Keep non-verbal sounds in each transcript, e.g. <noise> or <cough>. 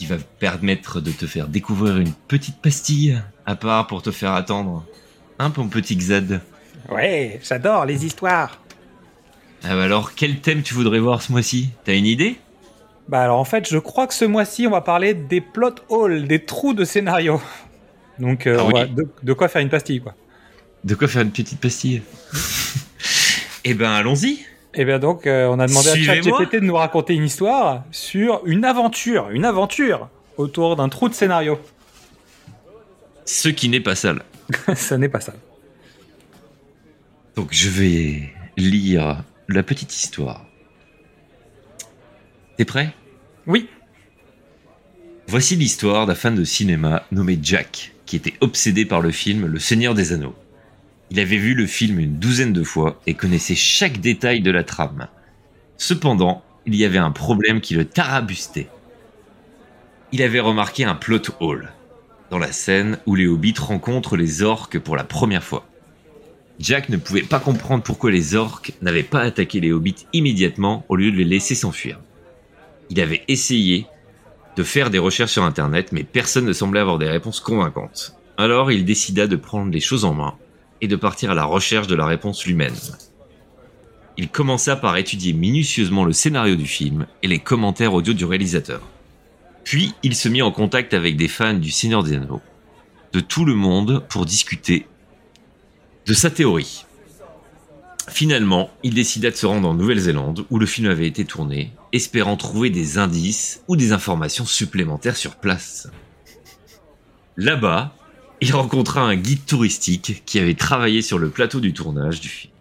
qui va permettre de te faire découvrir une petite pastille à part pour te faire attendre. Un peu mon petit Xad. Ouais, j'adore les histoires Ah bah alors, quel thème tu voudrais voir ce mois-ci? T'as une idée? Bah alors en fait, je crois que ce mois-ci, on va parler des plot holes, des trous de scénario. Donc euh, Ah on oui. va- de, de quoi faire une pastille quoi. De quoi faire une petite pastille? Eh ben allons-y. Et bien donc, euh, on a demandé à. ChatGPT de nous raconter une histoire sur une aventure, une aventure autour d'un trou de scénario. Ce qui n'est pas sale. <laughs> ça n'est pas ça. Donc je vais lire la petite histoire. T'es prêt? Oui, Voici l'histoire d'un fan de cinéma nommé Jack, qui était obsédé par le film Le Seigneur des Anneaux. Il avait vu le film une douzaine de fois et connaissait chaque détail de la trame. Cependant, il y avait un problème qui le tarabustait. Il avait remarqué un plot hole, dans la scène où les hobbits rencontrent les orques pour la première fois. Jack ne pouvait pas comprendre pourquoi les orques n'avaient pas attaqué les hobbits immédiatement au lieu de les laisser s'enfuir. Il avait essayé de faire des recherches sur internet, mais personne ne semblait avoir des réponses convaincantes. Alors il décida de prendre les choses en main et de partir à la recherche de la réponse lui-même. Il commença par étudier minutieusement le scénario du film et les commentaires audio du réalisateur. Puis il se mit en contact avec des fans du Seigneur des Anneaux, de tout le monde pour discuter de sa théorie. Finalement, il décida de se rendre en Nouvelle-Zélande où le film avait été tourné, espérant trouver des indices ou des informations supplémentaires sur place. Là-bas, il rencontra un guide touristique qui avait travaillé sur le plateau du tournage du film.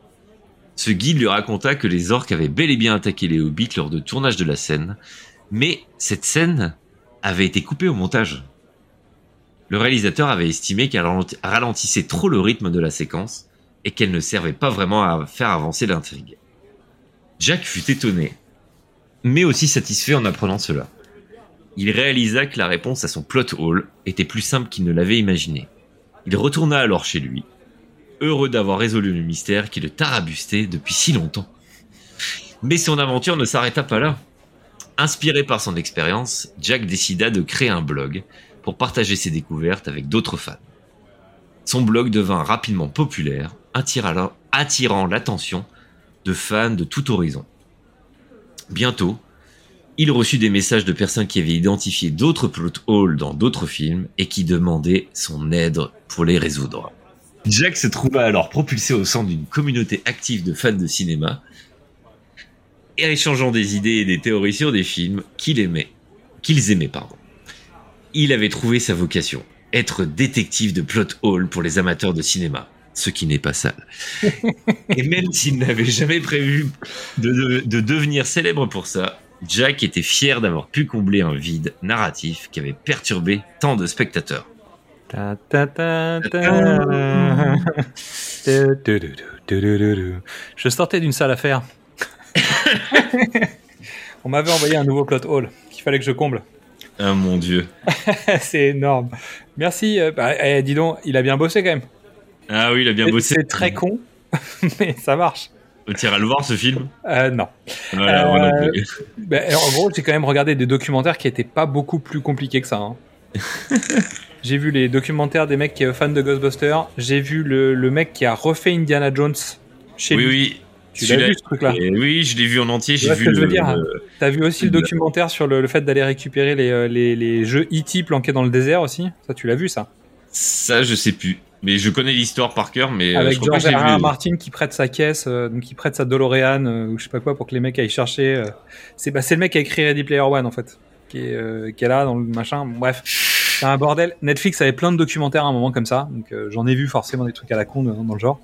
Ce guide lui raconta que les orques avaient bel et bien attaqué les hobbits lors de tournage de la scène, mais cette scène avait été coupée au montage. Le réalisateur avait estimé qu'elle ralenti- ralentissait trop le rythme de la séquence et qu'elle ne servait pas vraiment à faire avancer l'intrigue. Jack fut étonné, mais aussi satisfait en apprenant cela. Il réalisa que la réponse à son plot hole était plus simple qu'il ne l'avait imaginé. Il retourna alors chez lui, heureux d'avoir résolu le mystère qui le tarabustait depuis si longtemps. Mais son aventure ne s'arrêta pas là. Inspiré par son expérience, Jack décida de créer un blog pour partager ses découvertes avec d'autres fans. Son blog devint rapidement populaire, attira- attirant l'attention de fans de tout horizon. Bientôt, il reçut des messages de personnes qui avaient identifié d'autres plot holes dans d'autres films et qui demandaient son aide pour les résoudre. Jack se trouva alors propulsé au sein d'une communauté active de fans de cinéma et échangeant des idées et des théories sur des films qu'il aimait, qu'ils aimaient, pardon. Il avait trouvé sa vocation, être détective de plot hole pour les amateurs de cinéma, ce qui n'est pas sale. <laughs> et même s'il n'avait jamais prévu de, de- de devenir célèbre pour ça, Jack était fier d'avoir pu combler un vide narratif qui avait perturbé tant de spectateurs. Je sortais d'une salle à faire. <laughs> On m'avait envoyé un nouveau plot hole qu'il fallait que je comble. Ah mon dieu. <laughs> C'est énorme. Merci. euh, bah, eh, dis donc, il a bien bossé quand même. Ah oui, il a bien bossé. C'est très con, <laughs> mais ça marche. Tu iras le voir ce film Euh, non. Voilà, moi non Euh, plus. Ben, en gros, j'ai quand même regardé des documentaires qui étaient pas beaucoup plus compliqués que ça. hein. <laughs> j'ai vu les documentaires des mecs qui sont fans de Ghostbusters. J'ai vu le, le mec qui a refait Indiana Jones chez Oui, lui. oui. Tu l'as vu ce truc-là et oui, je l'ai vu en entier. Tu J'ai vois ce vu que je veux dire hein. le- T'as vu aussi le documentaire sur le, fait d'aller récupérer les, euh, les, les jeux E.T. planqués dans le désert aussi? Ça, tu l'as vu ça? Ça, je sais plus. Mais je connais l'histoire par cœur, mais euh, Avec je George R. Martin qui prête sa caisse, euh, donc qui prête sa DeLorean euh, ou je sais pas quoi pour que les mecs aillent chercher. euh. C'est bah, c'est le mec qui a écrit Ready Player One en fait, qui est, qui est là dans le machin. Bref, c'est un bordel. Netflix avait plein de documentaires à un moment comme ça, donc j'en ai vu forcément des trucs à la con dans le genre.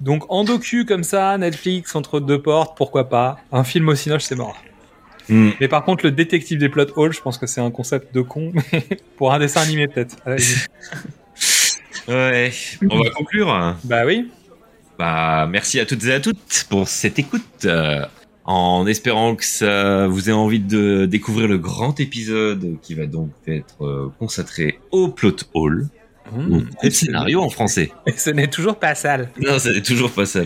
Donc en docu comme ça, Netflix entre deux portes, pourquoi pas. Un film au cinoche, c'est mort. Hmm. Mais par contre, le détective des plot holes, je pense que c'est un concept de con, <laughs> pour un dessin animé peut-être. <laughs> Ouais. On va conclure. bah oui. Bah, merci à toutes et à toutes pour cette écoute. euh, en espérant que ça vous ait envie de découvrir le grand épisode qui va donc être euh, consacré au plot hole, Mmh. au scénario en français. Et <laughs> ce n'est toujours pas sale. Non, ça n'est toujours pas ça.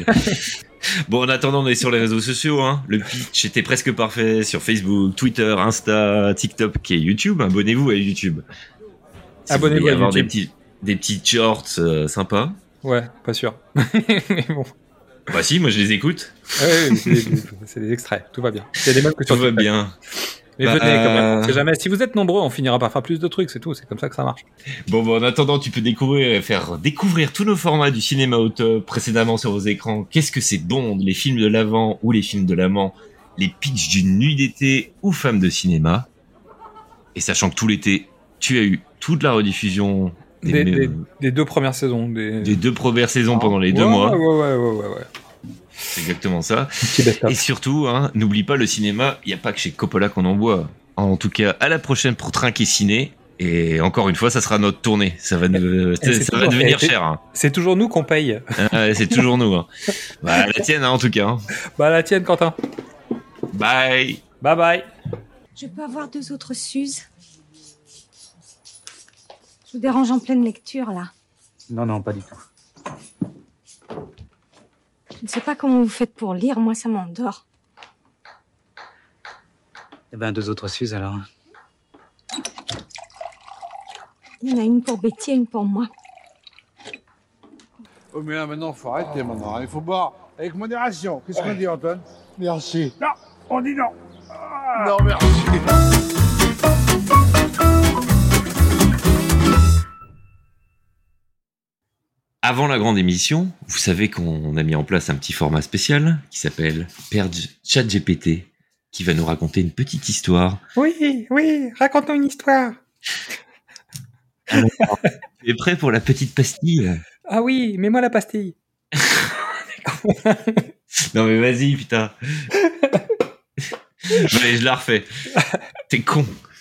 <laughs> bon, en attendant, on est sur les réseaux sociaux. Hein. Le pitch était presque parfait sur Facebook, Twitter, Insta, TikTok et YouTube. Abonnez-vous à YouTube. Si Abonnez-vous à des YouTube. petits, des petits shorts euh, sympas. Ouais, pas sûr. <laughs> mais bon. Bah si, moi je les écoute. Ouais, ouais, c'est des, extraits, tout va bien. Il y a des que Tout va bien. Mais Bah, venez quand même, euh, jamais. Si vous êtes nombreux, on finira par faire plus de trucs, c'est tout. C'est comme ça que ça marche. Bon, bon, en attendant, tu peux découvrir, faire découvrir tous nos formats du cinéma au top précédemment sur vos écrans. Qu'est-ce que c'est Bond, les films de l'avant ou les films de l'amant, les pitchs d'une nuit d'été ou femmes de cinéma? Et sachant que tout l'été, tu as eu toute la rediffusion des, Des, deux premières saisons. Des, des deux premières saisons pendant les deux Ouais, mois. Ouais, ouais, ouais, ouais. ouais. C'est exactement ça. Et surtout, hein, n'oublie pas le cinéma, il n'y a pas que chez Coppola qu'on en voit. En tout cas, à la prochaine pour Trinquer Ciné. Et encore une fois, ça sera notre tournée. Ça va, nous- c'est ça va devenir cher. hein. C'est toujours nous qu'on paye. Ah, c'est toujours nous. Hein. Bah, la tienne, hein, en tout cas. hein. Bah, la tienne, Quentin. Bye. Bye bye. Je peux avoir deux autres Suzes Je vous dérange en pleine lecture, là. Non, non, pas du tout. Je ne sais pas comment vous faites pour lire, moi, ça m'endort. Eh ben, deux autres Suzes alors. Il y en a une pour Betty et une pour moi. Oh, mais là, maintenant, faut arrêter, maintenant. Il faut boire avec modération. Qu'est-ce qu'on dit, Antoine? Merci. Non, on dit non. Non, merci. Avant la grande émission, vous savez qu'on a mis en place un petit format spécial qui s'appelle Père ChatGPT, qui va nous raconter une petite histoire. Oui, oui, raconte-nous une histoire. Tu es prêt pour la petite pastille? Ah oui, mets-moi la pastille. <laughs> Non mais vas-y, putain. <laughs> Allez, je la refais. T'es con.